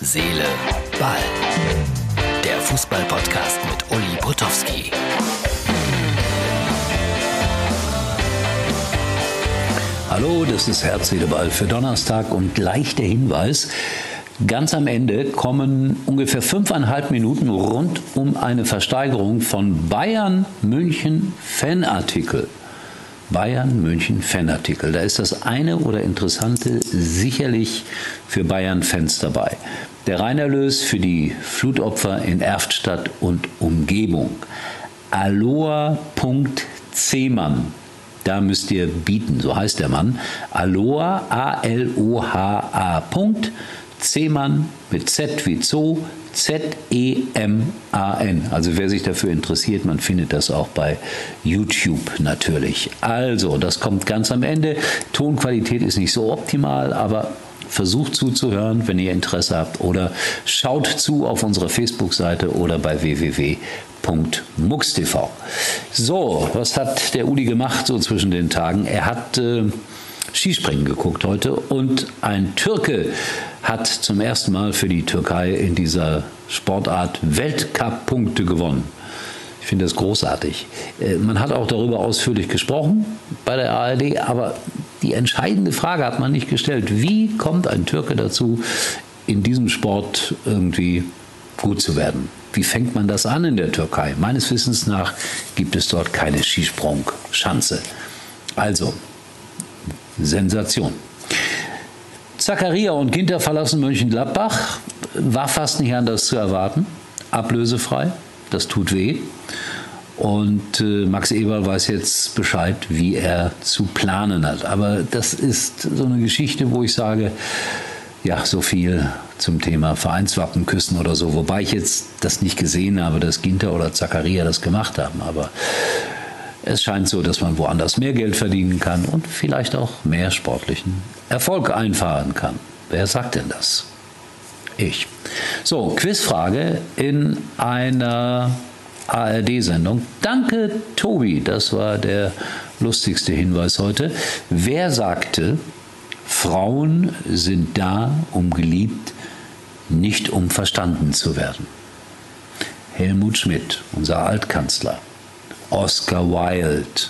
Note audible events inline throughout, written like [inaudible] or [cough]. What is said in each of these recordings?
Seele, Ball. Der Fußball-Podcast mit Uli Potowski. Hallo, das ist Herz, Seele, Ball für Donnerstag und gleich der Hinweis. Ganz am Ende kommen ungefähr fünfeinhalb Minuten rund um eine Versteigerung von Bayern München Fanartikel. Bayern München Fanartikel. Da ist das eine oder interessante sicherlich für Bayern-Fans dabei. Der Reinerlös für die Flutopfer in Erftstadt und Umgebung. Aloha.cmann. Da müsst ihr bieten, so heißt der Mann. Aloha, A-L-O-H-A. C-Mann mit Z wie Zoo, Z-E-M-A-N. Also wer sich dafür interessiert, man findet das auch bei YouTube natürlich. Also, das kommt ganz am Ende. Tonqualität ist nicht so optimal, aber versucht zuzuhören, wenn ihr Interesse habt oder schaut zu auf unserer Facebook-Seite oder bei www.mux.tv. So, was hat der Uli gemacht so zwischen den Tagen? Er hat äh, Skispringen geguckt heute und ein Türke hat zum ersten Mal für die Türkei in dieser Sportart Weltcup-Punkte gewonnen. Ich finde das großartig. Äh, man hat auch darüber ausführlich gesprochen bei der ARD, aber die entscheidende Frage hat man nicht gestellt. Wie kommt ein Türke dazu, in diesem Sport irgendwie gut zu werden? Wie fängt man das an in der Türkei? Meines Wissens nach gibt es dort keine Skisprungschanze. Also, Sensation. Zakaria und Ginter verlassen Mönchengladbach. War fast nicht anders zu erwarten. Ablösefrei. Das tut weh. Und äh, Max Eber weiß jetzt Bescheid, wie er zu planen hat. Aber das ist so eine Geschichte, wo ich sage, ja, so viel zum Thema Vereinswappen küssen oder so. Wobei ich jetzt das nicht gesehen habe, dass Ginter oder Zakaria das gemacht haben. Aber es scheint so, dass man woanders mehr Geld verdienen kann und vielleicht auch mehr sportlichen Erfolg einfahren kann. Wer sagt denn das? Ich. So, Quizfrage in einer ARD-Sendung. Danke, Tobi. Das war der lustigste Hinweis heute. Wer sagte, Frauen sind da, um geliebt, nicht um verstanden zu werden? Helmut Schmidt, unser Altkanzler. Oscar Wilde,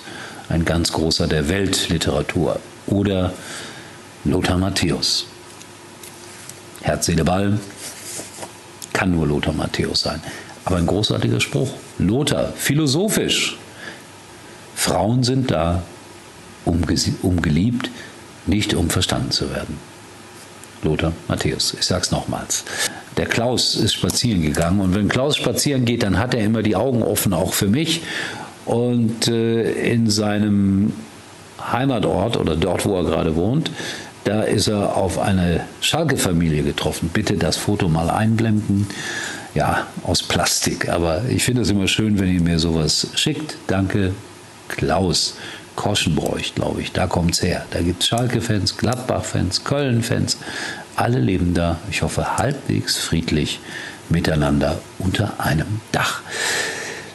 ein ganz großer der Weltliteratur, oder Lothar Matthäus. Herz, Seele, Ball kann nur Lothar Matthäus sein. Aber ein großartiger Spruch. Lothar, philosophisch. Frauen sind da, um, um geliebt, nicht um verstanden zu werden. Lothar Matthäus. Ich sag's nochmals. Der Klaus ist spazieren gegangen und wenn Klaus spazieren geht, dann hat er immer die Augen offen, auch für mich und äh, in seinem Heimatort oder dort, wo er gerade wohnt, da ist er auf eine Schalke-Familie getroffen. Bitte das Foto mal einblenden. Ja, aus Plastik. Aber ich finde es immer schön, wenn ihr mir sowas schickt. Danke, Klaus. Koschenbräuch, glaube ich. Da kommt es her. Da gibt es Schalke-Fans, Gladbach-Fans, Köln-Fans. Alle leben da, ich hoffe, halbwegs friedlich miteinander unter einem Dach.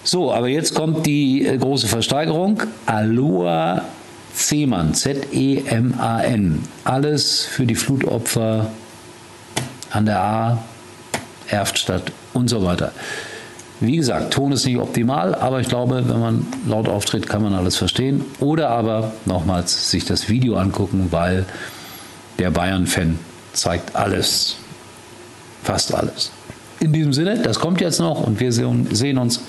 So, aber jetzt kommt die äh, große Versteigerung. Aloha Zeman, Z-E-M-A-N. Alles für die Flutopfer an der A, Erftstadt und so weiter. Wie gesagt, Ton ist nicht optimal, aber ich glaube, wenn man laut auftritt, kann man alles verstehen. Oder aber nochmals sich das Video angucken, weil der Bayern-Fan zeigt alles. Fast alles. In diesem Sinne, das kommt jetzt noch und wir sehen uns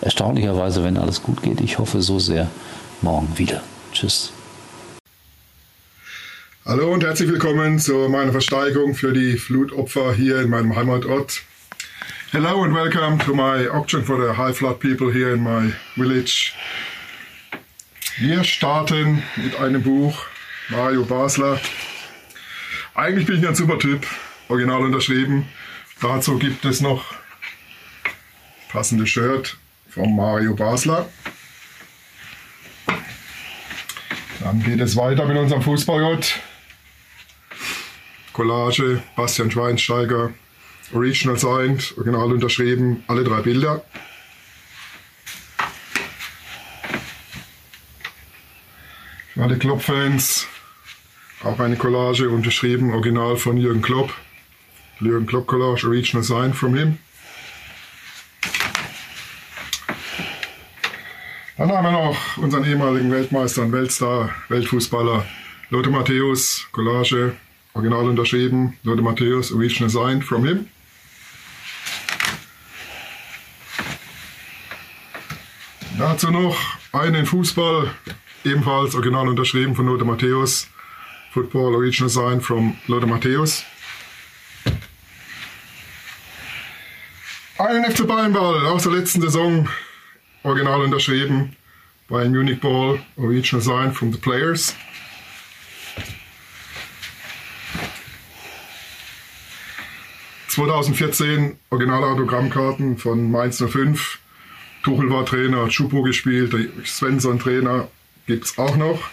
erstaunlicherweise, wenn alles gut geht. Ich hoffe so sehr morgen wieder. Tschüss. Hallo und herzlich willkommen zu meiner Versteigerung für die Flutopfer hier in meinem Heimatort. Hello and welcome to my auction for the high flood people here in my village. Wir starten mit einem Buch, Mario Basler. Eigentlich bin ich ein super Typ, original unterschrieben. Dazu gibt es noch passendes Shirt von Mario Basler. Dann geht es weiter mit unserem Fußballgott. Collage, Bastian Schweinsteiger, Original signed, original unterschrieben, alle drei Bilder. Für alle Klopp-Fans auch eine Collage unterschrieben, original von Jürgen Klopp. Jürgen Klopp Collage, original sign from him. Dann haben wir noch unseren ehemaligen Weltmeister und Weltstar, Weltfußballer Lothar Matthäus, Collage, original unterschrieben, Lothar Matthäus, original sign from him. Dazu noch einen Fußball, ebenfalls original unterschrieben von Lothar Matthäus, Football Original Sign from Lothar Matthäus. Einen FC Bayern-Ball aus der letzten Saison, original unterschrieben, Bayern Munich Ball, Original Sign from the Players. ...2014 Originalautogrammkarten von Mainz 05. Tuchel war Trainer, hat Schupo gespielt, Svensson Trainer gibt es auch noch.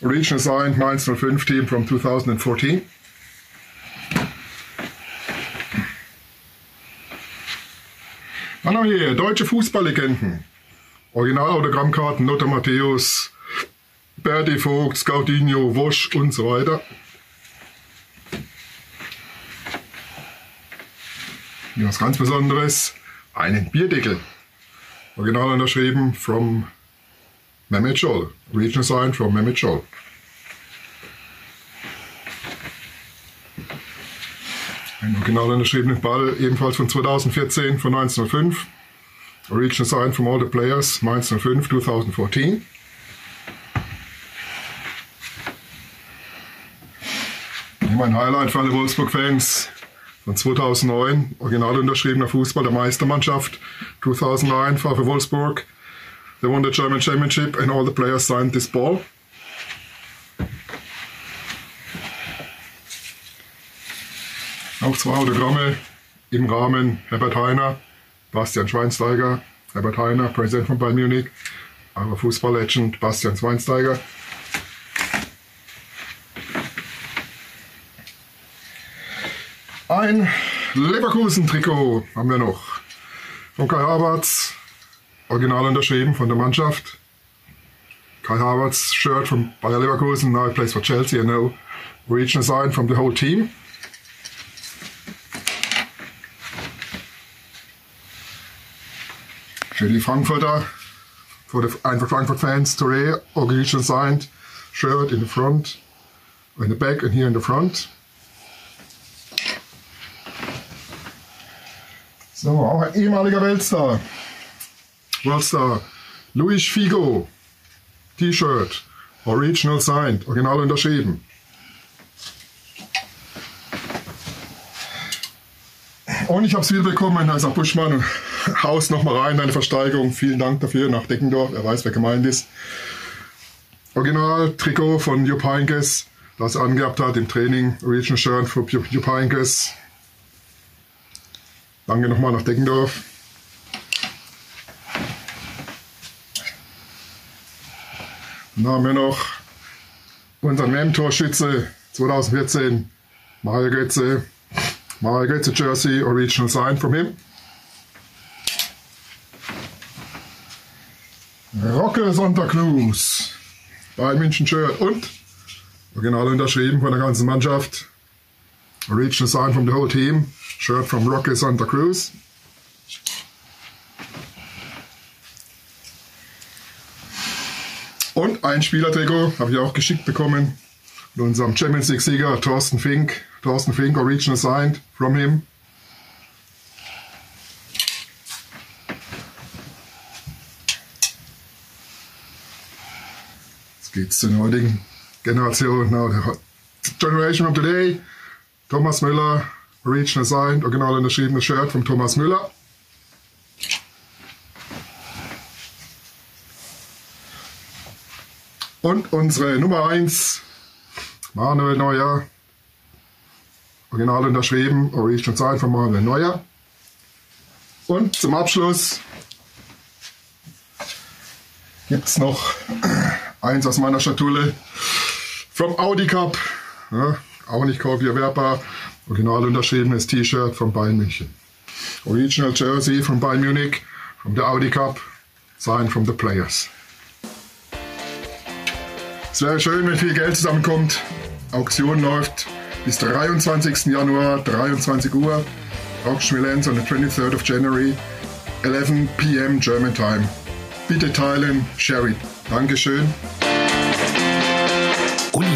Original signed Mainz 05 team from 2014. Dann haben wir hier deutsche Fußballlegenden. Originalautogrammkarten, Lothar Matthäus, Berti Vogt, Scoudinho, Wosch und so weiter. Hier was ganz Besonderes, einen Bierdeckel. Original unterschrieben from Mehmet Scholl. Regional sign from Mehmet Scholl. Ein original unterschriebener Ball, ebenfalls von 2014, von 1905. Original sign from all the players, 1905, 2014. Hier mein Highlight für alle Wolfsburg-Fans von 2009, original unterschriebener Fußball der Meistermannschaft 2009 war für Wolfsburg. They won the German Championship and all the players signed this ball. Auch zwei Autogramme im Rahmen Herbert Heiner, Bastian Schweinsteiger, Herbert Heiner, Präsident von Bayern Munich, aber Fußball-Legend Bastian Schweinsteiger. Ein Leverkusen-Trikot haben wir noch. Von Kai Havertz, original unterschrieben von der Mannschaft. Kai Havertz shirt from Bayer Leverkusen, now he plays for Chelsea, I know. Regional sign from the whole team. Für die Frankfurter, for the Eintracht Frankfurt fans, Touré, original signed shirt in the front, in the back and here in the front. So, auch ein ehemaliger Weltstar. Worldstar. Luis Figo. T-Shirt. Original signed. Original unterschrieben. Und ich habe es wieder bekommen. Auch Buschmann. [laughs] Haus nochmal rein, deine Versteigerung. Vielen Dank dafür nach Deckendorf. Er weiß, wer gemeint ist. Original Trikot von Jupp Heynckes, das er angehabt hat im Training. Original Shirt von Jupp Heynckes. Danke nochmal nach Deckendorf. Dann haben wir noch unseren WM-Torschütze 2014, Mario Götze. Mario Götze Jersey, original sign from him. Rocke Santa Cruz, Bayern München Shirt und original unterschrieben von der ganzen Mannschaft. Original sign from the whole team. Shirt from Roque Santa Cruz. Und ein Spielertrikot habe ich auch geschickt bekommen. Mit unserem Champions League-Sieger Thorsten Fink. Thorsten Fink, original signed from him. Jetzt geht's zur heutigen Generation. Generation of today. Thomas Müller, original signed, original unterschriebenes Shirt von Thomas Müller. Und unsere Nummer 1, Manuel Neuer. Original unterschrieben, Original Sign von Manuel Neuer. Und zum Abschluss gibt es noch eins aus meiner Schatulle vom Audi Cup. Ja, auch nicht kaufierwerbar. Original unterschriebenes T-Shirt von Bayern München. Original Jersey von Bayern Munich, from the Audi Cup, signed from the players. Es wäre schön, wenn viel Geld zusammenkommt, Auktion läuft. bis 23. Januar, 23 Uhr. Auction will end on the 23rd of January, 11 p.m. German time. Bitte teilen, share it. Dankeschön.